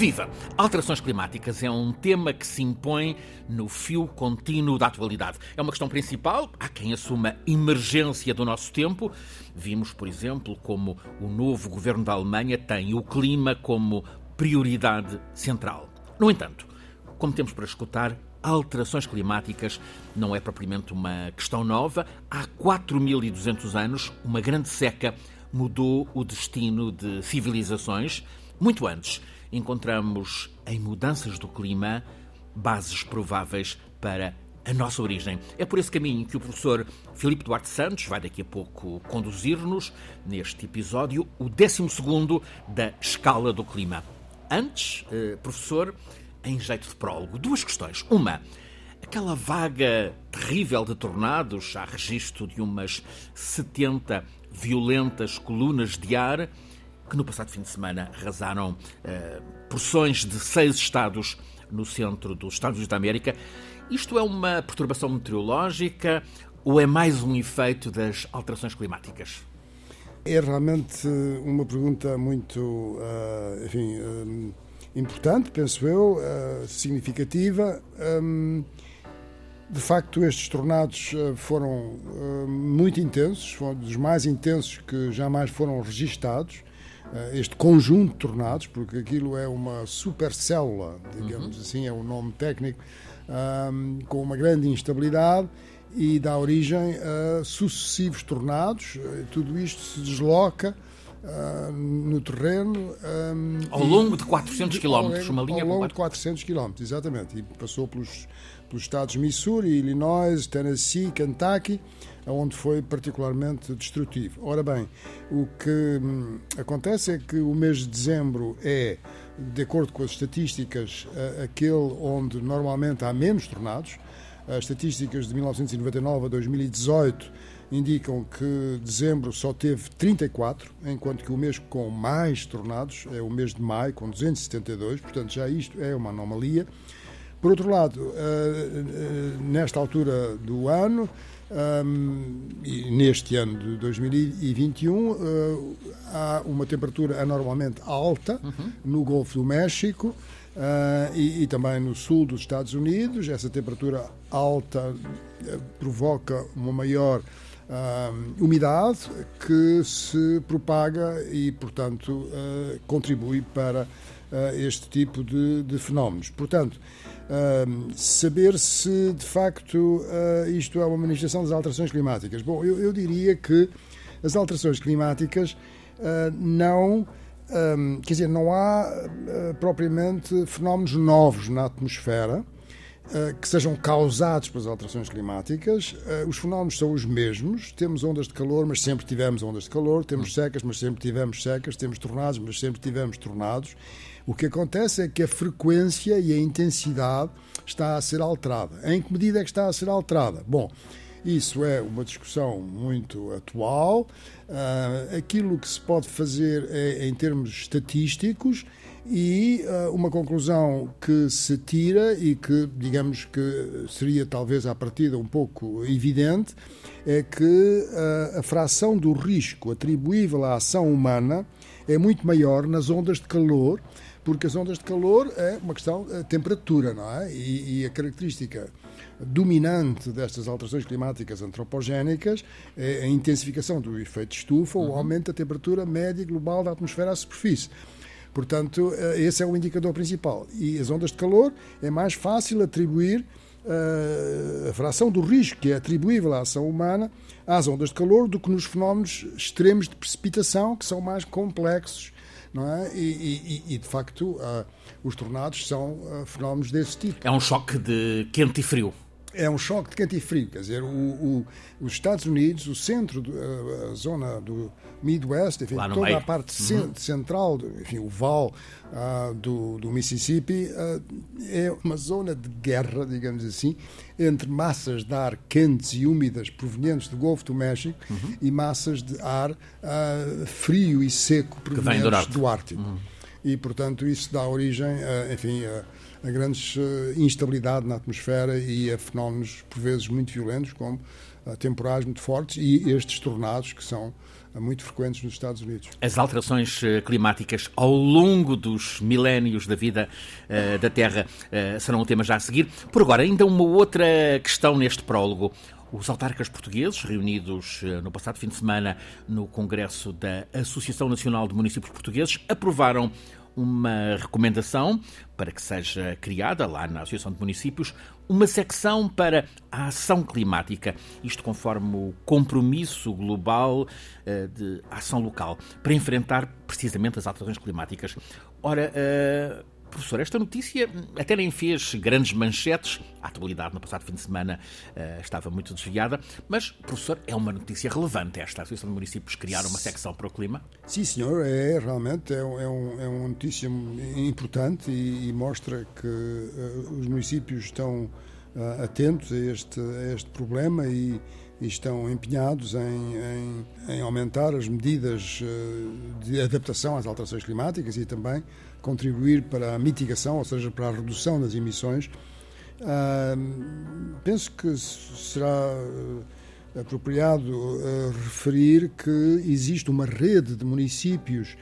Viva! Alterações climáticas é um tema que se impõe no fio contínuo da atualidade. É uma questão principal, há quem assuma emergência do nosso tempo. Vimos, por exemplo, como o novo governo da Alemanha tem o clima como prioridade central. No entanto, como temos para escutar, alterações climáticas não é propriamente uma questão nova. Há 4.200 anos, uma grande seca mudou o destino de civilizações. Muito antes, encontramos em mudanças do clima bases prováveis para a nossa origem. É por esse caminho que o professor Filipe Duarte Santos vai daqui a pouco conduzir-nos neste episódio, o 12 da Escala do Clima. Antes, eh, professor, em jeito de prólogo, duas questões. Uma, aquela vaga terrível de tornados, há registro de umas 70 violentas colunas de ar que no passado fim de semana arrasaram uh, porções de seis estados no centro dos Estados Unidos da América. Isto é uma perturbação meteorológica ou é mais um efeito das alterações climáticas? É realmente uma pergunta muito, uh, enfim, um, importante, penso eu, uh, significativa. De facto, estes tornados foram muito intensos, foram dos mais intensos que jamais foram registados. Eh, este conjunto de tornados, porque aquilo é uma supercélula, digamos uhum. assim, é o nome técnico, um, com uma grande instabilidade e dá origem a sucessivos tornados. Eh, tudo isto se desloca uh, no terreno. Um, ao longo de 400 quilómetros, uma linha Ao longo de 400 quilómetros, exatamente. E passou pelos, pelos estados Missouri, Illinois, Tennessee, Kentucky onde foi particularmente destrutivo. Ora bem, o que hum, acontece é que o mês de dezembro é, de acordo com as estatísticas, aquele onde normalmente há menos tornados. As estatísticas de 1999 a 2018 indicam que dezembro só teve 34, enquanto que o mês com mais tornados é o mês de maio, com 272, portanto já isto é uma anomalia. Por outro lado, eh, eh, nesta altura do ano, um, e neste ano de 2021 uh, há uma temperatura anormalmente alta uhum. no Golfo do México uh, e, e, também no sul dos Estados Unidos. Essa temperatura alta uh, provoca uma maior umidade que se propaga e, portanto, contribui para este tipo de, de fenómenos. Portanto, Saber se de facto uh, isto é uma manifestação das alterações climáticas. Bom, eu, eu diria que as alterações climáticas uh, não. Um, quer dizer, não há propriamente fenómenos novos na atmosfera que sejam causados pelas alterações climáticas. Os fenómenos são os mesmos. Temos ondas de calor, mas sempre tivemos ondas de calor. Temos secas, mas sempre tivemos secas. Temos tornados, mas sempre tivemos tornados. O que acontece é que a frequência e a intensidade está a ser alterada. Em que medida é que está a ser alterada? Bom, isso é uma discussão muito atual. Uh, aquilo que se pode fazer é em termos estatísticos e uh, uma conclusão que se tira e que, digamos que seria talvez à partida um pouco evidente, é que uh, a fração do risco atribuível à ação humana é muito maior nas ondas de calor porque as ondas de calor é uma questão de temperatura, não é? E, e a característica dominante destas alterações climáticas antropogénicas é a intensificação do efeito estufa uhum. ou aumento da temperatura média global da atmosfera à superfície. Portanto, eh, esse é o indicador principal. E as ondas de calor é mais fácil atribuir uh, a fração do risco que é atribuível à ação humana às ondas de calor do que nos fenómenos extremos de precipitação, que são mais complexos não é? E, e, e de facto, uh, os tornados são uh, fenómenos desse tipo. É um choque de quente e frio. É um choque de quente e frio, quer dizer, o, o, os Estados Unidos, o centro, a zona do Midwest, enfim, toda meio. a parte uhum. central, enfim, o Val uh, do, do, Mississippi, uh, é uma zona de guerra, digamos assim, entre massas de ar quentes e úmidas provenientes do Golfo do México uhum. e massas de ar uh, frio e seco provenientes do, do, Ártico. Uhum. E, portanto, isso dá origem, enfim, a, grandes instabilidade na atmosfera e a fenómenos, por vezes, muito violentos, como temporais muito fortes e estes tornados que são muito frequentes nos Estados Unidos. As alterações eh, climáticas ao longo dos milénios da vida uh, da Terra uh, serão um tema já a seguir. Por agora, ainda uma outra questão neste prólogo. Os autarcas portugueses, reunidos no passado fim de semana no Congresso da Associação Nacional de Municípios Portugueses, aprovaram uma recomendação para que seja criada, lá na Associação de Municípios, uma secção para a ação climática, isto conforme o compromisso global uh, de ação local, para enfrentar precisamente as alterações climáticas. Ora, uh, Professor, esta notícia até nem fez grandes manchetes. A atualidade no passado fim de semana uh, estava muito desviada, mas, professor, é uma notícia relevante esta. A Associação de Municípios criar uma secção para o clima? Sim, senhor, é realmente é, é, um, é uma notícia importante e, e mostra que uh, os municípios estão uh, atentos a este, a este problema e, e estão empenhados em, em, em, aumentar as medidas de adaptação às alterações climáticas e também contribuir para a mitigação, ou seja, para a redução das emissões. penso que será eh, apropriado uh, referir que existe uma rede de municípios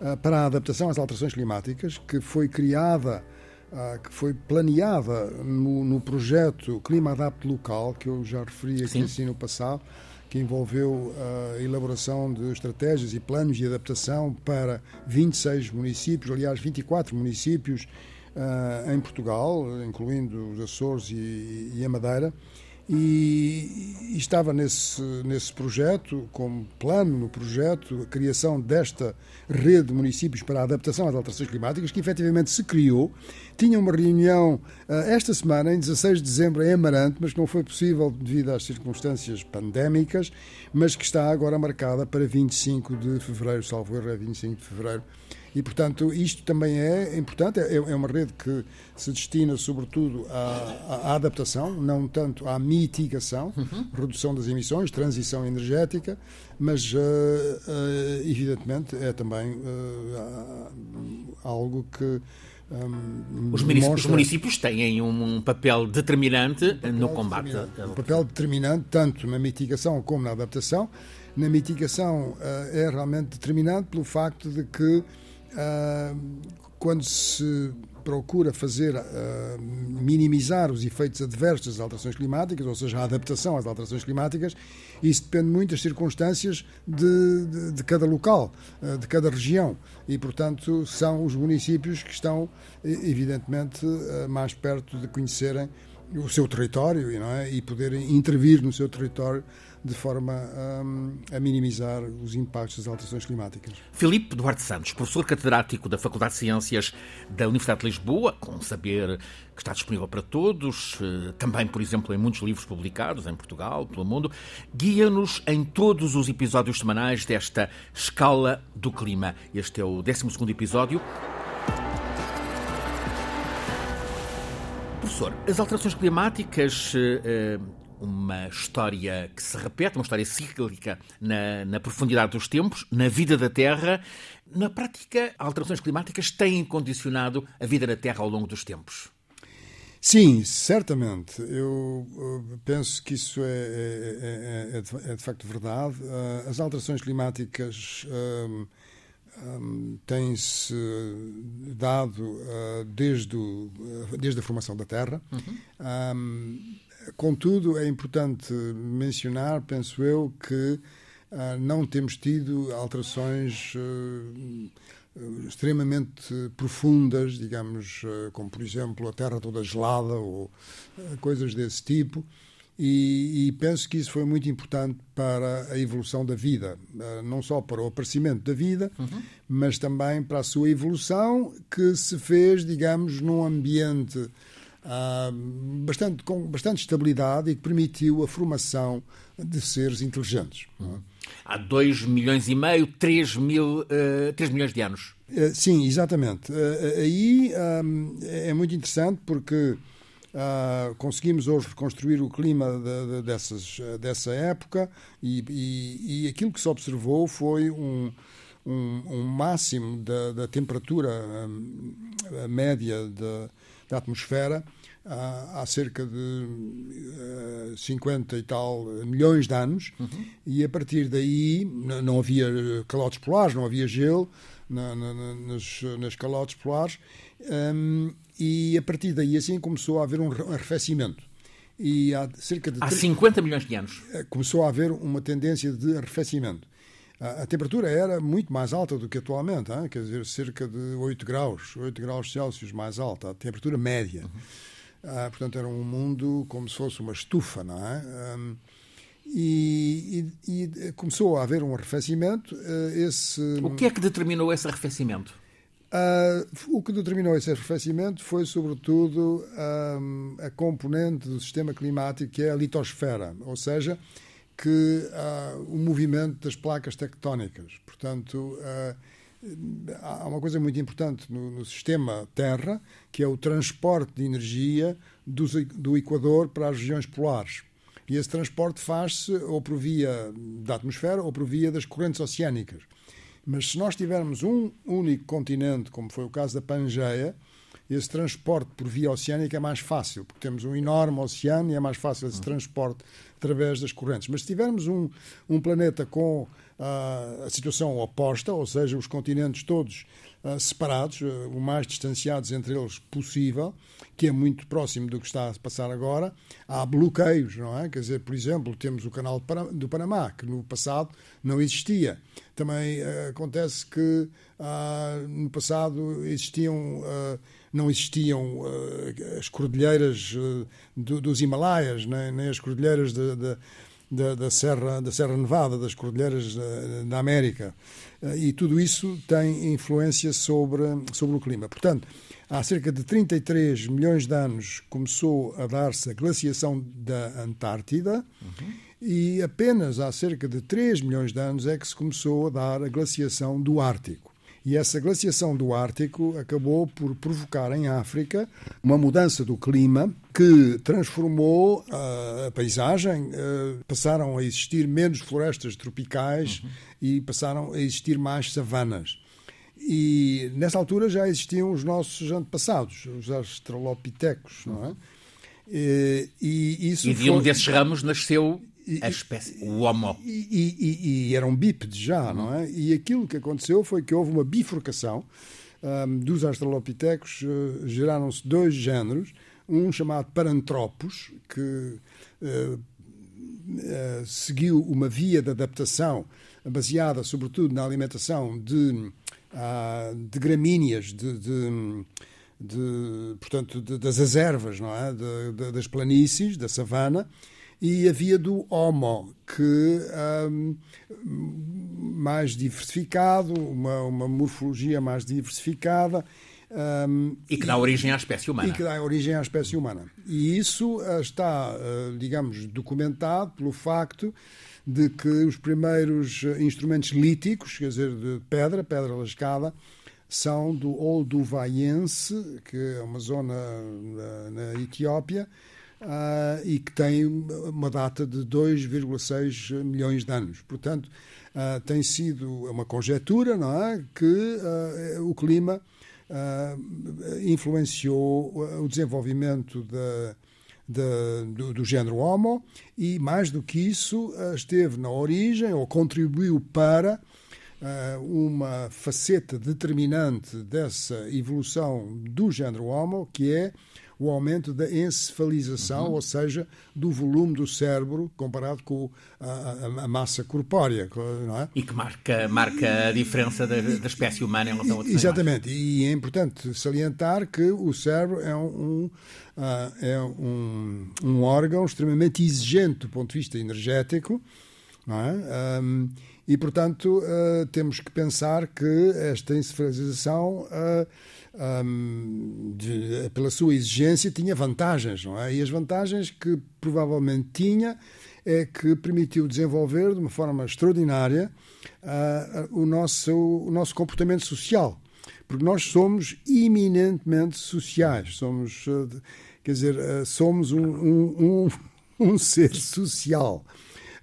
uh, para a adaptação às alterações climáticas que foi criada, uh, que foi planeada no, no, projeto Clima Adapte Local, que eu já referi aqui assim no passado, que envolveu a elaboração de estratégias e planos de adaptação para 26 municípios, aliás, 24 municípios uh, em Portugal, incluindo os Açores e a Madeira e, estava nesse, nesse projeto, como plano no projeto, a criação desta rede de municípios para a adaptação às alterações climáticas, que efetivamente se criou. Tinha uma reunião uh, esta semana, em 16 de dezembro, em Amarante, mas que não foi possível devido às circunstâncias pandémicas, mas que está agora marcada para 25 de fevereiro, salvo erro, é 25 de fevereiro e, portanto, isto também é importante, é, é uma rede que se destina sobretudo à, à adaptação, não tanto à mitigação, uhum. redução das emissões, transição energética, mas, uh, uh, evidentemente, é também uh, algo que um, os, municípios, os, municípios, têm um, papel determinante um papel no combate. Determinante. Um papel determinante tanto na mitigação como na adaptação. Na mitigação é realmente determinante pelo facto de que quando se procura fazer uh, minimizar os efeitos adversos das alterações climáticas, ou seja, a adaptação às alterações climáticas, isso depende muito das circunstâncias de, de, de cada local, uh, de cada região. E, portanto, são os municípios que estão, evidentemente, mais perto de conhecerem o seu território é? e poderem intervir no seu território de forma a, a, minimizar os impactos das alterações climáticas. Filipe Duarte Santos, professor catedrático da Faculdade de Ciências da Universidade de Lisboa, com saber que está disponível para todos, eh, também, por exemplo, em muitos livros publicados em Portugal, pelo mundo, guia-nos em todos os episódios semanais desta Escala do Clima. Este é o 12 episódio. Professor, as alterações climáticas eh, uma história que se repete, uma história cíclica na, na, profundidade dos tempos, na vida da Terra. Na prática, alterações climáticas têm condicionado a vida na Terra ao longo dos tempos. Sim, certamente. Eu penso que isso é, é, é, é, de facto verdade. Ah, as alterações climáticas um, um, têm-se dado uh, desde, o, desde a formação da Terra. Uhum. Um, Contudo, é importante mencionar, penso eu, que uh, não temos tido alterações uh, extremamente profundas, digamos, uh, como por exemplo a Terra toda gelada ou coisas desse tipo. E, e, penso que isso foi muito importante para a evolução da vida, não só para o aparecimento da vida, uhum. mas também para a sua evolução, que se fez, digamos, num ambiente bastante, com bastante estabilidade e que permitiu a formação de seres inteligentes. É? Há 2 milhões e meio, 3, mil, uh, ah, 3 milhões de anos. Uh, sim, exatamente. Uh, aí é muito interessante porque conseguimos hoje reconstruir o clima de, dessas, dessa época e, e, e, aquilo que se observou foi um, um, um máximo da, da temperatura média de, da atmosfera há, há cerca de uh, 50 e tal milhões de anos, uhum. e a partir daí não havia calotes polares, não havia gelo na, na, nas, nas calotes polares, um, e a partir daí assim começou a haver um arrefecimento. E há cerca de. Há 50 milhões de anos. Eh, começou a haver uma tendência de arrefecimento. A, a temperatura era muito mais alta do que atualmente, hein? quer dizer, cerca de 8 graus, 8 graus Celsius mais alta, a temperatura média. Uhum. Ah, portanto, era um mundo como se fosse uma estufa, não é? Um, e, e, e, começou a haver um arrefecimento. Uh, esse... O que é que determinou esse arrefecimento? Uh, o que determinou esse arrefecimento foi, sobretudo, um, a componente do sistema climático que é a litosfera, ou seja, que uh, o movimento das placas tectónicas. Portanto, uh, há uma coisa muito importante no, no, sistema Terra, que é o transporte de energia do, do Equador para as regiões polares. E esse transporte faz-se ou por via da atmosfera ou por via das correntes oceânicas. Mas se nós tivermos um único continente, como foi o caso da Pangeia, esse transporte por via oceânica é mais fácil, porque temos um enorme oceano e é mais fácil esse transporte através das correntes. Mas se tivermos um, um planeta com uh, a situação oposta, ou seja, os continentes todos uh, separados, uh, o mais distanciados entre eles possível, que é muito próximo do que está a passar agora, há bloqueios, não é? Quer dizer, por exemplo, temos o canal do Panamá, que no passado não existia. Também acontece que no passado existiam não existiam uh, as cordilheiras uh, do, dos Himalaias, nem, nem as cordilheiras de, de, de, da, Serra, da Serra Nevada, das cordilheiras da América. e tudo isso tem influência sobre, sobre o clima. Portanto, há cerca de 33 milhões de anos começou a dar-se a glaciação da Antártida. Uhum. E apenas há cerca de 3 milhões de anos é que se começou a dar a glaciação do Ártico. E essa glaciação do Ártico acabou por provocar em África uma mudança do clima que transformou a paisagem. Uh, passaram a existir menos florestas tropicais uhum. e passaram a existir mais savanas. E nessa altura já existiam os nossos antepassados, os australopitecos, não é? E, e, isso e de foi... um desses ramos nasceu a espécie, o Homo. E, e, e, eram bípedes já, não é? E aquilo que aconteceu foi que houve uma bifurcação um, dos Australopithecus, uh, geraram-se dois géneros, um chamado Paranthropus, que uh, uh, seguiu uma via de adaptação baseada sobretudo na alimentação de, de gramíneas, de, de de, portanto, de, das aservas, não é? De, das planícies, da savana, e havia do Homo, que um, mais diversificado, uma, uma morfologia mais diversificada. Um, e que dá origem à espécie humana. E que dá origem à espécie humana. E isso uh, está, uh, digamos, documentado pelo facto de que os primeiros uh, instrumentos líticos, quer dizer, de pedra, pedra lascada, são do Olduvaiense, que é uma zona na, na Etiópia, uh, e que tem uma data de 2,6 milhões de anos. Portanto, uh, tem sido uma conjetura, não é, que uh, o clima influenciou o desenvolvimento da, da, do, do, género Homo e, mais do que isso, esteve na origem ou contribuiu para uma faceta determinante dessa evolução do género Homo, que é o aumento da encefalização, uhum. ou seja, do volume do cérebro comparado com a, a, massa corpórea. Não é? E que marca, marca a diferença da, da espécie humana em relação a outros Exatamente. E é importante salientar que o cérebro é um, uh, é um, um órgão extremamente exigente do ponto de vista energético. É? Um, e, portanto, uh, temos que pensar que esta encefalização uh, um, de, pela sua exigência, tinha vantagens, não é? E as vantagens que provavelmente tinha é que permitiu desenvolver de uma forma extraordinária uh, o, nosso, o nosso comportamento social. Porque nós somos eminentemente sociais, somos, quer dizer, somos um, um, um, um ser social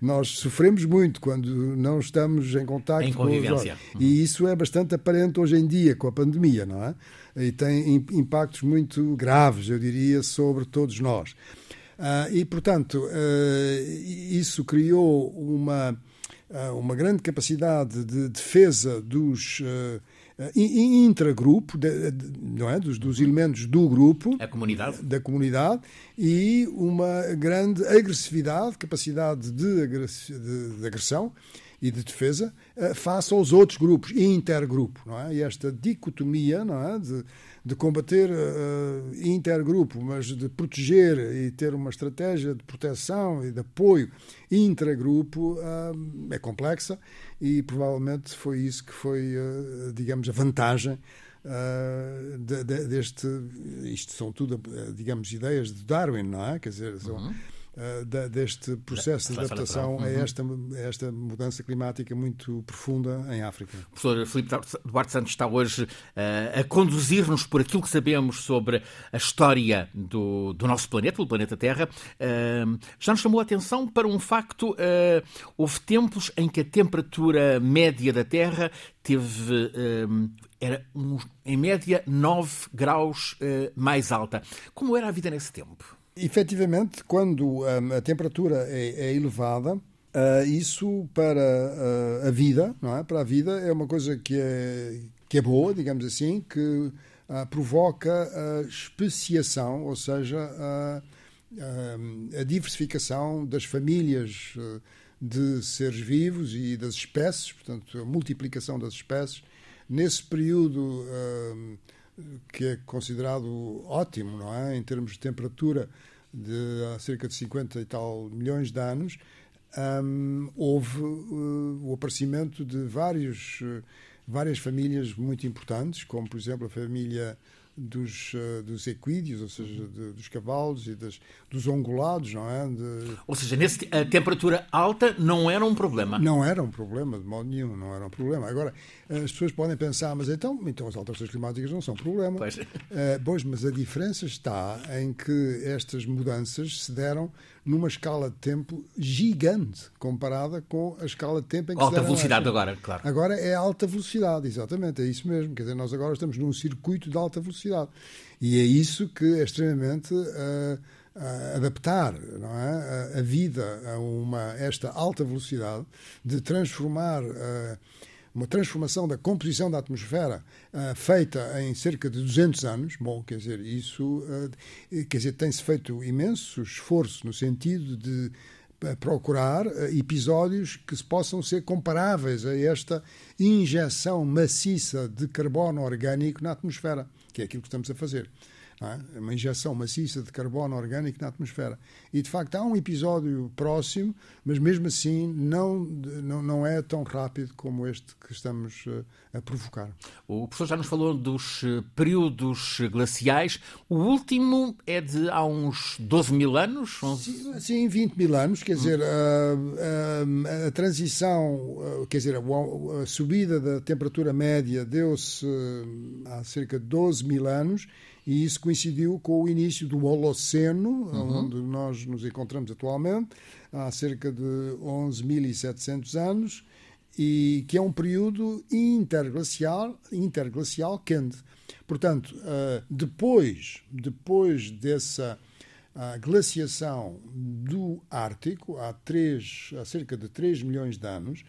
nós sofremos muito quando não estamos em contato em com os. E isso é bastante aparente hoje em dia com a pandemia, não é? e tem impactos muito graves, eu diria, sobre todos nós. Uh, e, portanto, uh, isso criou uma, uh, uma grande capacidade de defesa dos intragrupo, de, de, não é? dos, dos elementos do grupo, a comunidade. da comunidade, e uma grande agressividade, capacidade de, de agressão e de defesa face aos outros grupos, intergrupo. Não é? E esta dicotomia não é? de, de combater uh, intergrupo, mas de proteger e ter uma estratégia de proteção e de apoio intragrupo uh, é complexa e provavelmente foi isso que foi, uh, digamos, a vantagem Uh, de, de, deste. Isto são tudo, digamos, ideias de Darwin, não é? Quer dizer, são, uhum. Eh, deste processo de adaptação uhum. a, esta, a esta mudança climática muito profunda em África. O professor Filipe Duarte Santos está hoje uh, a conduzir-nos por aquilo que sabemos sobre a história do, do nosso planeta, do planeta Terra. Uh, já nos chamou a atenção para um facto: houve tempos em que a temperatura média da Terra teve era em média 9 graus mais alta. Como era a vida nesse tempo? Efetivamente, quando um, a temperatura é, é elevada, uh, isso para uh, a vida, não é? Para a vida é uma coisa que é, que é boa, digamos assim, que uh, provoca a especiação, ou seja, a, a diversificação das famílias de seres vivos e das espécies, portanto, a multiplicação das espécies. Nesse período que é considerado ótimo, não é? Em termos de temperatura de há cerca de 50 e tal milhões de anos, um, houve uh, o aparecimento de vários, uh, várias famílias muito importantes, como, por exemplo, a família dos, uh, dos equídeos, ou seja, de, dos cavalos e das, dos ongulados, não é? De... Ou seja, nesse, a temperatura alta não era um problema. Não era um problema, de modo nenhum, não era um problema. Agora, as pessoas podem pensar, mas então, então as alterações climáticas não são problema. Pois. Uh, pois, mas a diferença está em que estas mudanças se deram numa escala de tempo gigante comparada com a escala de tempo em que alta velocidade agora, claro. Agora é alta velocidade, exatamente, é isso mesmo. Quer dizer, nós agora estamos num circuito de alta velocidade. E é isso que é extremamente uh, adaptar não é? a, a, vida a uma esta alta velocidade de transformar uh, uma transformação da composição da atmosfera uh, feita em cerca de 200 anos. Bom, quer dizer, isso uh, quer dizer, tem-se feito imenso esforço no sentido de uh, procurar episódios que possam ser comparáveis a esta injeção maciça de carbono orgânico na atmosfera, que é aquilo que estamos a fazer é? uma injeção maciça de carbono orgânico na atmosfera. E, de facto, há um episódio próximo, mas mesmo assim não, não, não é tão rápido como este que estamos eh, a provocar. O professor já nos falou dos eh, períodos glaciais. O último é de há uns 12 mil anos? Sim, sim 20 mil anos. Quer dizer, a, a, a transição, quer dizer, a, a subida da temperatura média deu-se eh, há cerca de 12 mil anos e isso coincidiu com o início do Holoceno, uhum. onde nós nos encontramos atualmente, há cerca de 11.700 anos, e que é um período interglacial, interglacial quente. Portanto, uh, depois, depois dessa uh, glaciação do Ártico, há, três, há cerca de 3 milhões de anos,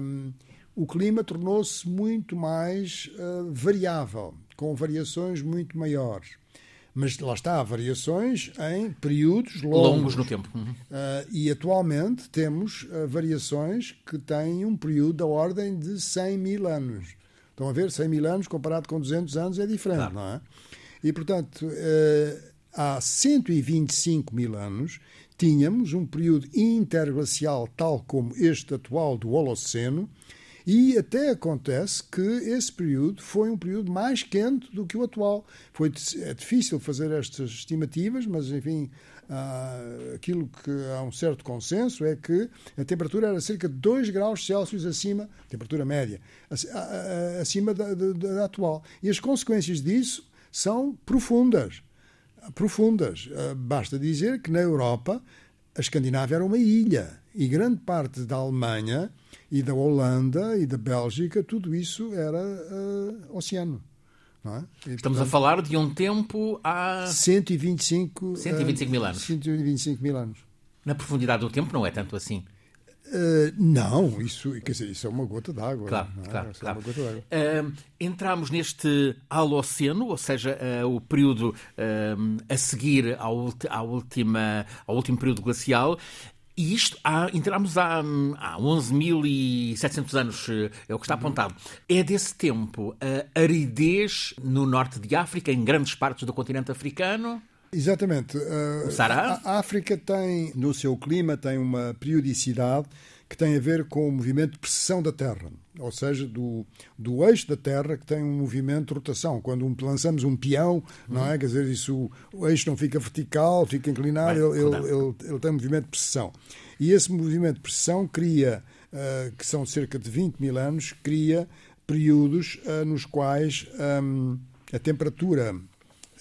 um, o clima tornou-se muito mais uh, variável com variações muito maiores. Mas lá está, variações em períodos longos. Longos no tempo. Uhum. Uh, e atualmente temos uh, variações que têm um período da ordem de 100 mil anos. Estão a ver? 100 mil anos comparado com 200 anos é diferente, claro. não é? E, portanto, uh, há 125 mil anos tínhamos um período interglacial tal como este atual do Holoceno, e até acontece que esse período foi um período mais quente do que o atual. Foi, é difícil fazer estas estimativas, mas, enfim, ah, aquilo que há um certo consenso é que a temperatura era cerca de 2 graus Celsius acima, temperatura média, acima da, da, da atual. E as consequências disso são profundas. Profundas. Ah, basta dizer que na Europa a Escandinávia era uma ilha e grande parte da Alemanha e da Holanda e da Bélgica, tudo isso era uh, oceano. É? E, Estamos portanto, a falar de um tempo há 125, 125 mil anos. 125 mil anos. Na profundidade do tempo não é tanto assim. Uh, não, isso, quer dizer, isso é uma gota d'água. Claro, é? claro. É uh, entramos neste Holoceno, ou seja, uh, o período a seguir ao, à última, ao último período glacial. E isto, há, entramos há, há 11.700 anos, é o que está apontado. É desse tempo a aridez no norte de África, em grandes partes do continente africano? Exatamente. Uh, a África tem, no seu clima, tem uma periodicidade que tem a ver com o movimento de precessão da Terra, ou seja, do, do eixo da Terra que tem um movimento de rotação. Quando um, lançamos um peão, não é? Quer dizer, isso, o eixo não fica vertical, fica inclinado, Bem, ele, ele, ele, ele, tem um movimento de precessão. E esse movimento de precessão cria, uh, que são cerca de 20 mil anos, cria períodos uh, nos quais um, a temperatura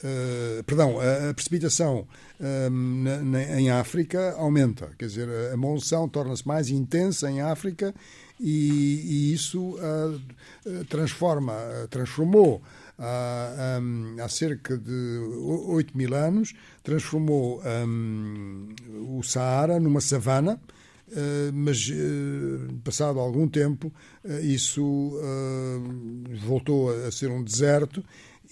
Uh, perdão, a, a precipitação um, na, na, em África aumenta, quer dizer, a, a monção torna-se mais intensa em África e, e isso uh, transforma, transformou há, um, há cerca de 8 mil anos, transformou um, o Saara numa savana, Uh, mas uh, passado algum tempo uh, isso voltou a ser um deserto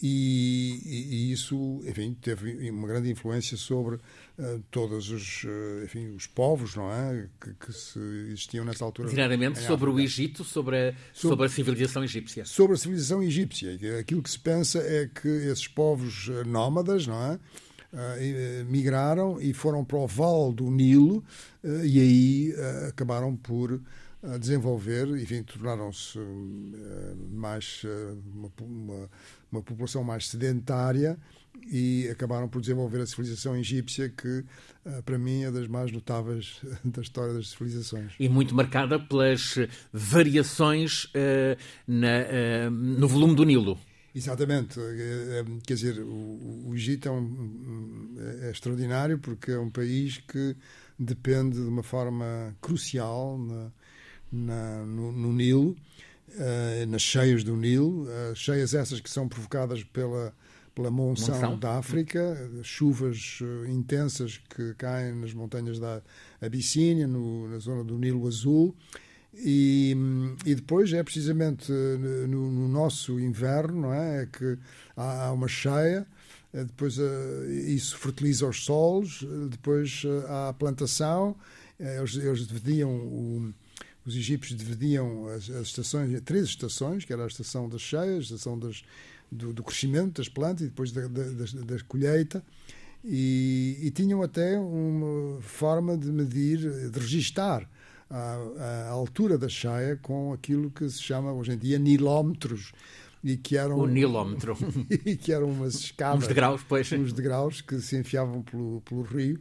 e, e, isso, enfim, teve uma grande influência sobre uh, todos os, uh, enfim, os povos, não é, que, que se existiam nessa altura. Diretamente sobre o Egito, sobre a, sobre, sobre, a civilização egípcia. Sobre a civilização egípcia. Aquilo que se pensa é que esses povos eh, nómadas, não é, uh, migraram e foram para o vale do Nilo e aí acabaram por desenvolver, enfim, tornaram-se mais uma, uma uma população mais sedentária e acabaram por desenvolver a civilização egípcia, que eh, para mim é das mais notáveis da história das civilizações. E muito marcada pelas variações uh, na, uh, no volume do Nilo. Exatamente. Quer dizer, o, o Egito é, um, é, extraordinário porque é um país que depende de uma forma crucial na, na, no, no Nilo uh, nas cheias do Nilo, uh, cheias essas que são provocadas pela, pela monção, monção? da África, chuvas uh, intensas que caem nas montanhas da Abissínia, no, na zona do Nilo Azul. E, e depois é precisamente no, no nosso inverno não é? é que há, há uma cheia, depois isso fertiliza os solos, depois há a plantação, eles, eles dividiam o, os egípcios dividiam as, as, estações, três estações, que era a estação das cheias, a estação das, do, do, crescimento das plantas e depois da, da, da, da colheita, e, e, tinham até uma forma de medir, de registar a, a, altura da cheia com aquilo que se chama hoje em dia nilómetros. E que eram, o nilómetro. e que eram umas escadas. Uns degraus, pois. Uns degraus que se enfiavam pelo, pelo rio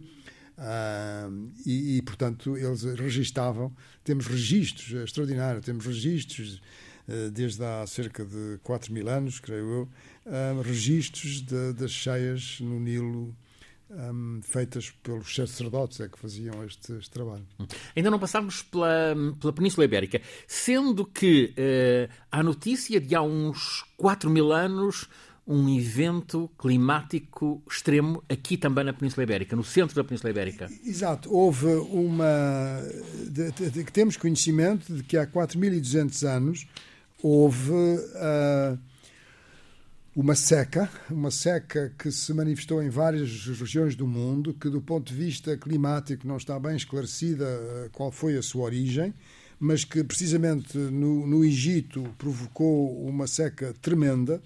Uh, e, e, portanto, eles registavam. Temos registros é extraordinários, temos registros uh, desde há cerca de 4 mil anos, creio eu, uh, registros de, das cheias no Nilo. Um, feitas pelos sacerdotes é que faziam este, este, trabalho. Ainda não passámos pela, pela Península Ibérica, sendo que uh, há notícia de há uns 4 mil anos um evento climático extremo aqui também na Península Ibérica, no centro da Península Ibérica. Exato. Houve uma. De, de, de, temos conhecimento de que há 4.200 anos houve uh, uma seca, uma seca que se manifestou em várias regiões do mundo, que do ponto de vista climático não está bem esclarecida ah, qual foi a sua origem mas que precisamente no, no Egito provocou uma seca tremenda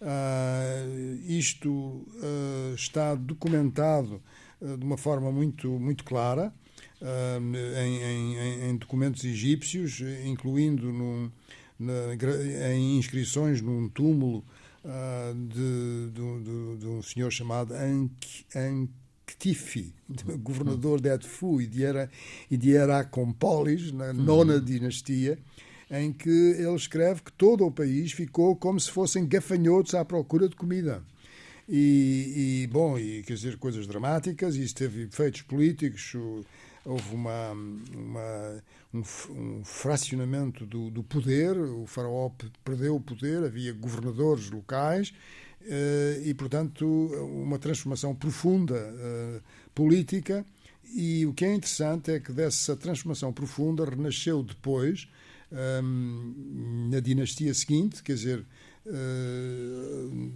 Uh, isto uh, está documentado uh, de uma forma muito, muito clara em, em, em, documentos egípcios, incluindo num, na, em inscrições num túmulo de, de, de, de, um senhor chamado Ank, Anktifi, governador de Edfu e de, Era, e de Heracompolis, na nona uhum. dinastia em que ele escreve que todo o país ficou como se fossem gafanhotos à procura de comida. E, e bom, e quer dizer, coisas dramáticas, e isso teve efeitos políticos houve uma, uma um, um, fracionamento do, do, poder, o faraó perdeu o poder, havia governadores locais uh, e, portanto, uma transformação profunda uh, política. E o que é interessante é que dessa transformação profunda renasceu depois, um, na dinastia seguinte, quer dizer, uh,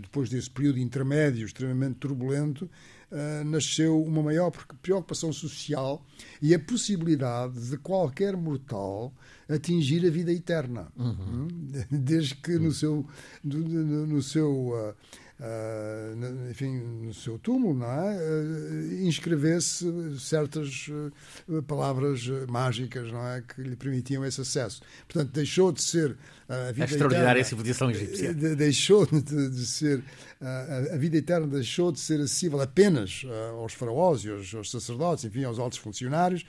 depois desse período intermédio extremamente turbulento, uh, nasceu uma maior preocupação social e a possibilidade de qualquer mortal atingir a vida eterna. Uhum. Desde que no seu, no, no seu uh, enfim, no seu túmulo, não é? Uh, inscrevesse certas uh, palavras mágicas, não é? Que lhe permitiam esse acesso. Portanto, deixou de ser a vida a extraordinária eterna, civilização egípcia. deixou de, de ser a, a, vida eterna deixou de ser acessível apenas aos faraós e aos, aos, sacerdotes, enfim, aos altos funcionários,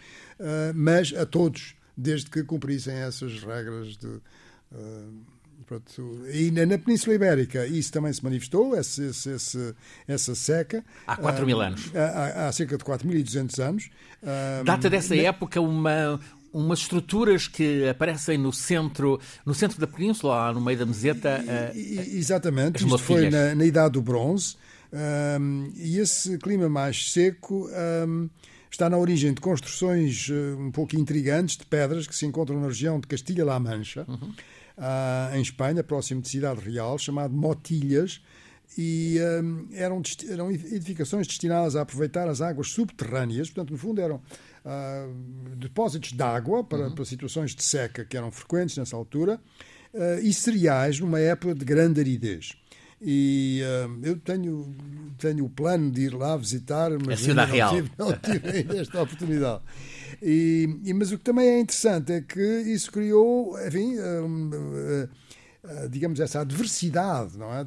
mas a todos, desde que cumprissem essas regras de Pronto, e na, Península Ibérica isso também se manifestou, esse, esse, essa seca. Há 4 mil ah, anos. Há, há cerca de 4.200 anos. Ah, Data dessa na... época uma, umas estruturas que aparecem no centro, no centro da península, no meio da meseta. E, exatamente, isto foi na, na, Idade do Bronze. Um, e esse clima mais seco um, está na origem de construções um pouco intrigantes de pedras que se encontram na região de Castilha-La Mancha. Uhum uh, em Espanha, próximo de Cidade Real, chamado Motilhas, e um, eram, eram edificações destinadas a aproveitar as águas subterrâneas, portanto, no fundo, eram uh, depósitos de água para, uhum. para, situações de seca que eram frequentes nessa altura, uh, e cereais numa época de grande aridez. E uh, eu tenho, tenho o plano de ir lá visitar, mas a Cidade Real. Tive, não tive esta oportunidade. E, e, mas o que também é interessante é que isso criou, enfim, uh, uh, digamos, essa adversidade, não é?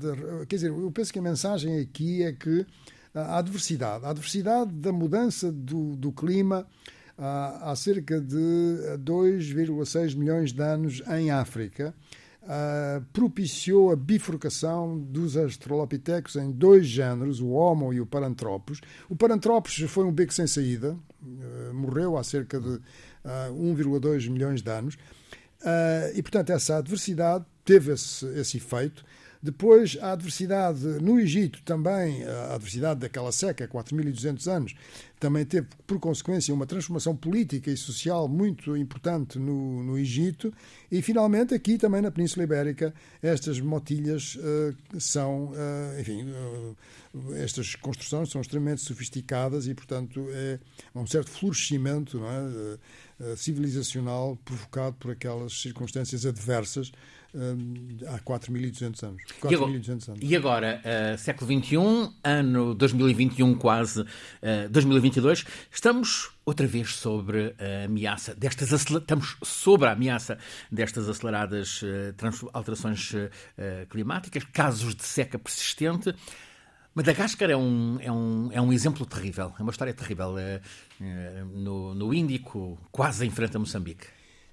Quer dizer, eu penso que a mensagem aqui é que a adversidade, a adversidade da mudança do, do clima há cerca de 2,6 milhões de anos em África, Uh, propiciou a bifurcação dos australopitecos em dois géneros, o Homo e o Paranthropus. O Paranthropus foi um beco sem saída, uh, morreu há cerca de uh, ah, 1,2 milhões de anos. e, portanto, essa adversidade teve esse, esse efeito depois, a adversidade no Egito também, a adversidade daquela seca, 4.200 anos, também teve, por consequência, uma transformação política e social muito importante no, no Egito. E, finalmente, aqui também na Península Ibérica, estas motilhas uh, são, uh, enfim, uh, estas construções são extremamente sofisticadas e, portanto, é um certo florescimento é? civilizacional provocado por aquelas circunstâncias adversas há 4.200 anos. 4.200 anos. E agora, uh, século XXI, ano 2021 quase, uh, eh, 2022, estamos outra vez sobre a ameaça destas estamos sobre a ameaça destas aceleradas uh, alterações climáticas, casos de seca persistente. Madagascar é um, é, um, é um exemplo terrível, é uma história terrível. no, no Índico, quase enfrenta Moçambique.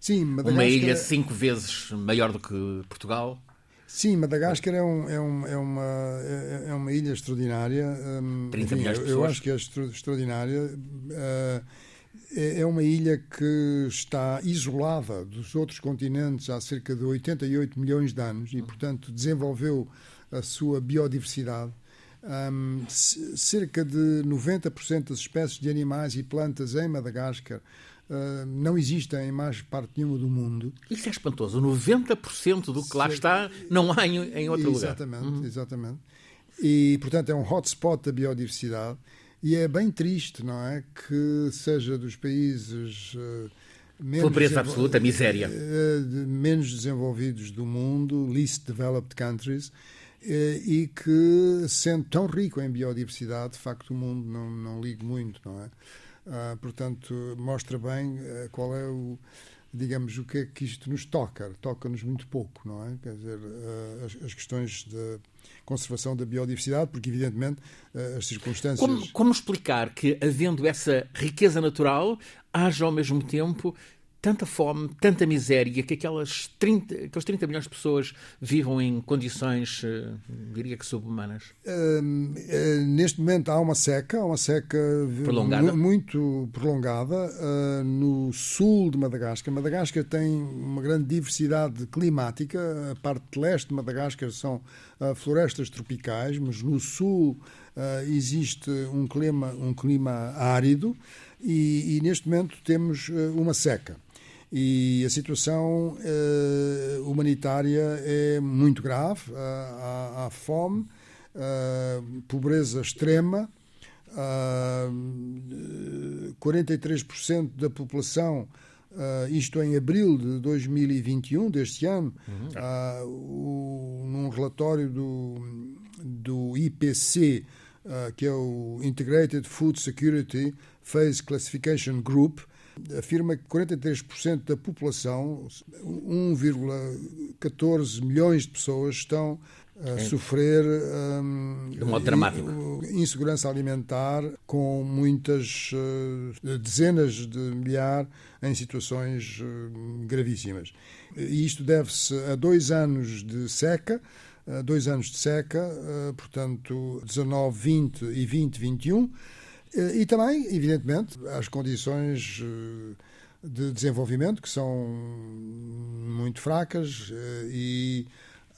Sim, Madagascar... Uma ilha cinco vezes maior do que Portugal. Sim, Madagascar é, um, é, um, é, uma, é, é, uma ilha extraordinária. Um, 30 enfim, milhões de pessoas. Eu acho que é extraordinária. Uh, é uma ilha que está isolada dos outros continentes há cerca de 88 milhões de anos e, portanto, desenvolveu a sua biodiversidade. Um, cerca de 90% das espécies de animais e plantas em Madagascar Uh, não existem em mais parte nenhuma do mundo. Isso é espantoso. 90% do que lá está não há em, em outro exatamente, lugar. Uhum. Exatamente. E, portanto, é um hotspot da biodiversidade. E é bem triste, não é? Que seja dos países. Uh, menos Pobreza absoluta, miséria. Uh, menos desenvolvidos do mundo, least developed countries, e que, sendo tão rico em biodiversidade, de facto, o mundo não, não liga muito, não é? Ah, portanto, mostra bem uh, qual é o digamos, o que é que isto nos toca. Toca-nos muito pouco, não é? Quer dizer, uh, as, as, questões de conservação da biodiversidade, porque, evidentemente, as circunstâncias. Como, como, explicar que, havendo essa riqueza natural, haja ao mesmo tempo tanta fome, tanta miséria, que aquelas 30, aqueles 30 milhões de pessoas vivam em condições, uh, diria que subhumanas? Uh, uh, neste momento há uma seca, uma seca prolongada. muito prolongada no sul de Madagascar. Madagascar tem uma grande diversidade climática. A parte leste de Madagascar são florestas tropicais, mas no sul existe um clima, um clima árido e, e neste momento temos uma seca e a situação uh, humanitária é muito grave. Uh, há, há, fome, uh, pobreza extrema. 43% da população, isto em abril de 2021, deste ano, uhum. o, num relatório do, do IPC, que é o Integrated Food Security Phase Classification Group, afirma que 43% da população, 1,14 milhões de pessoas, estão a sofrer um, de modo dramático. insegurança alimentar com muitas uh, dezenas de milhares em situações uh, gravíssimas. E isto deve-se a dois anos de seca, dois anos de seca, uh, portanto 19, 20 e 20, 21 e também, evidentemente, as condições eh, de desenvolvimento que são muito fracas eh, e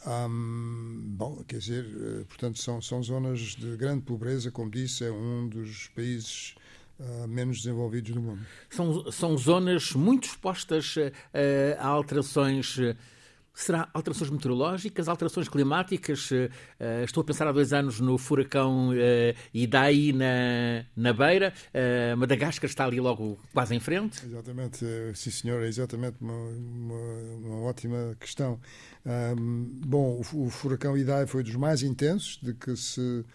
bom, quer dizer, eh, portanto, são, são zonas de grande pobreza, como disse, é um dos países uh, menos desenvolvidos do mundo. São, são zonas muito expostas uh, a alterações Será alterações meteorológicas, alterações climáticas? Uh, estou a pensar há dois anos no furacão uh, Idai na, na Beira. Uh, Madagascar está ali logo quase em frente. Exatamente, sim senhor, é exatamente uma, uma, uma ótima questão. Um, bom, o, o, furacão Idai foi dos mais intensos de que se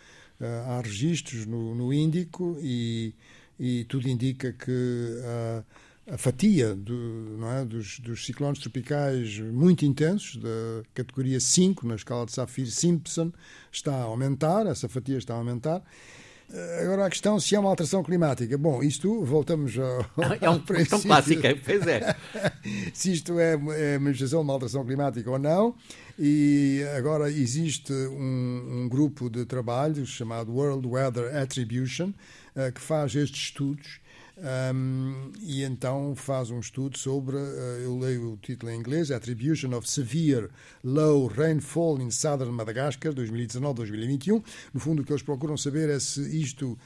há registros no, no Índico e, e tudo indica que a fatia do, é, dos, dos, ciclones tropicais muito intensos, da categoria 5 na escala de Saffir-Simpson, está a aumentar, essa fatia está a aumentar. Eh, agora a questão se é uma alteração climática. Bom, isto voltamos ao. É uma questão clássica, pois é. se isto é, é a manifestação de uma alteração climática ou não. E agora existe um, um grupo de trabalho chamado World Weather Attribution uh, que faz estes estudos um, e então faz um estudo sobre, uh, eu leio o título em inglês, Attribution of Severe Low Rainfall in Southern Madagascar, 2019-2021. No fundo, o que eles procuram saber é se isto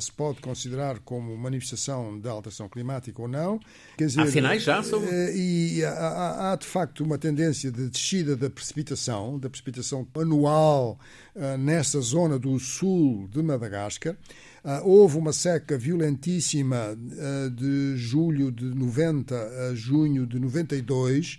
se pode considerar como manifestação da alteração climática ou não. Quer dizer, há sinais já sobre... Uh, e há, há, de facto, uma tendência de descida da precipitação, da precipitação anual nesta zona do sul de Madagascar. Houve uma seca violentíssima de julho de 90 a junho de 92.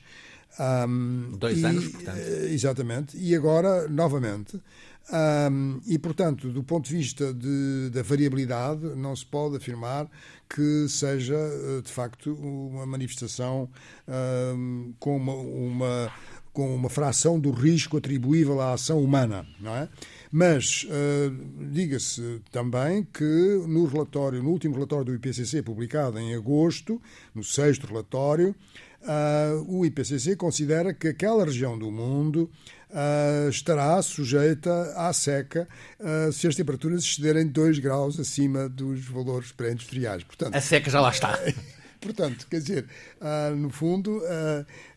Um, Dois e, anos, portanto. Exatamente. E agora, novamente. Um, e, portanto, do ponto de vista de, da variabilidade, não se pode afirmar que seja, de facto, uma manifestação um, com uma, uma com uma fração do risco atribuível à ação humana, não é? Mas uh, diga-se também que no relatório, no último relatório do IPCC publicado em agosto, no sexto relatório, uh, o IPCC considera que aquela região do mundo uh, estará sujeita à seca se as temperaturas excederem 2 graus acima dos valores pré-industriais. Portanto, a seca já lá está. Portanto, quer dizer, no fundo,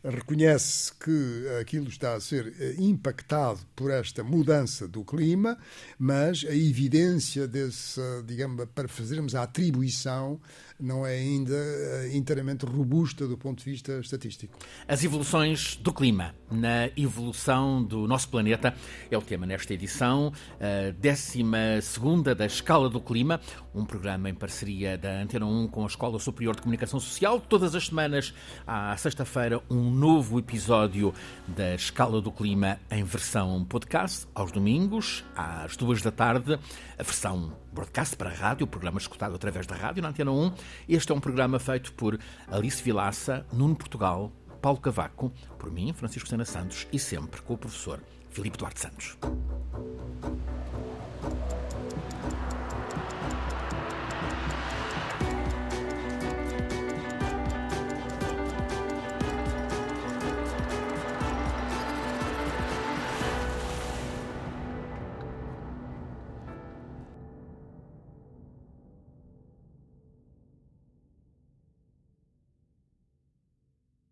reconhece que aquilo está a ser eh, impactado por esta mudança do clima, mas a evidência desse, digamos, para fazermos a atribuição não é ainda eh, inteiramente robusta do ponto de vista estatístico. As evoluções do clima na evolução do nosso planeta é o tema nesta edição, a 12 da Escala do Clima, um programa em parceria da Antena 1 com a Escola Superior de Comunicação Social. Todas as semanas, à sexta-feira, um novo episódio da Escala do Clima em versão podcast, aos domingos, às duas da tarde, a versão broadcast para a rádio, o programa escutado através da rádio na Antena 1. Este é um programa feito por Alice Vilaça, Nuno Portugal, Paulo Cavaco, por mim, Francisco Sena Santos e sempre com o professor Filipe Duarte Santos.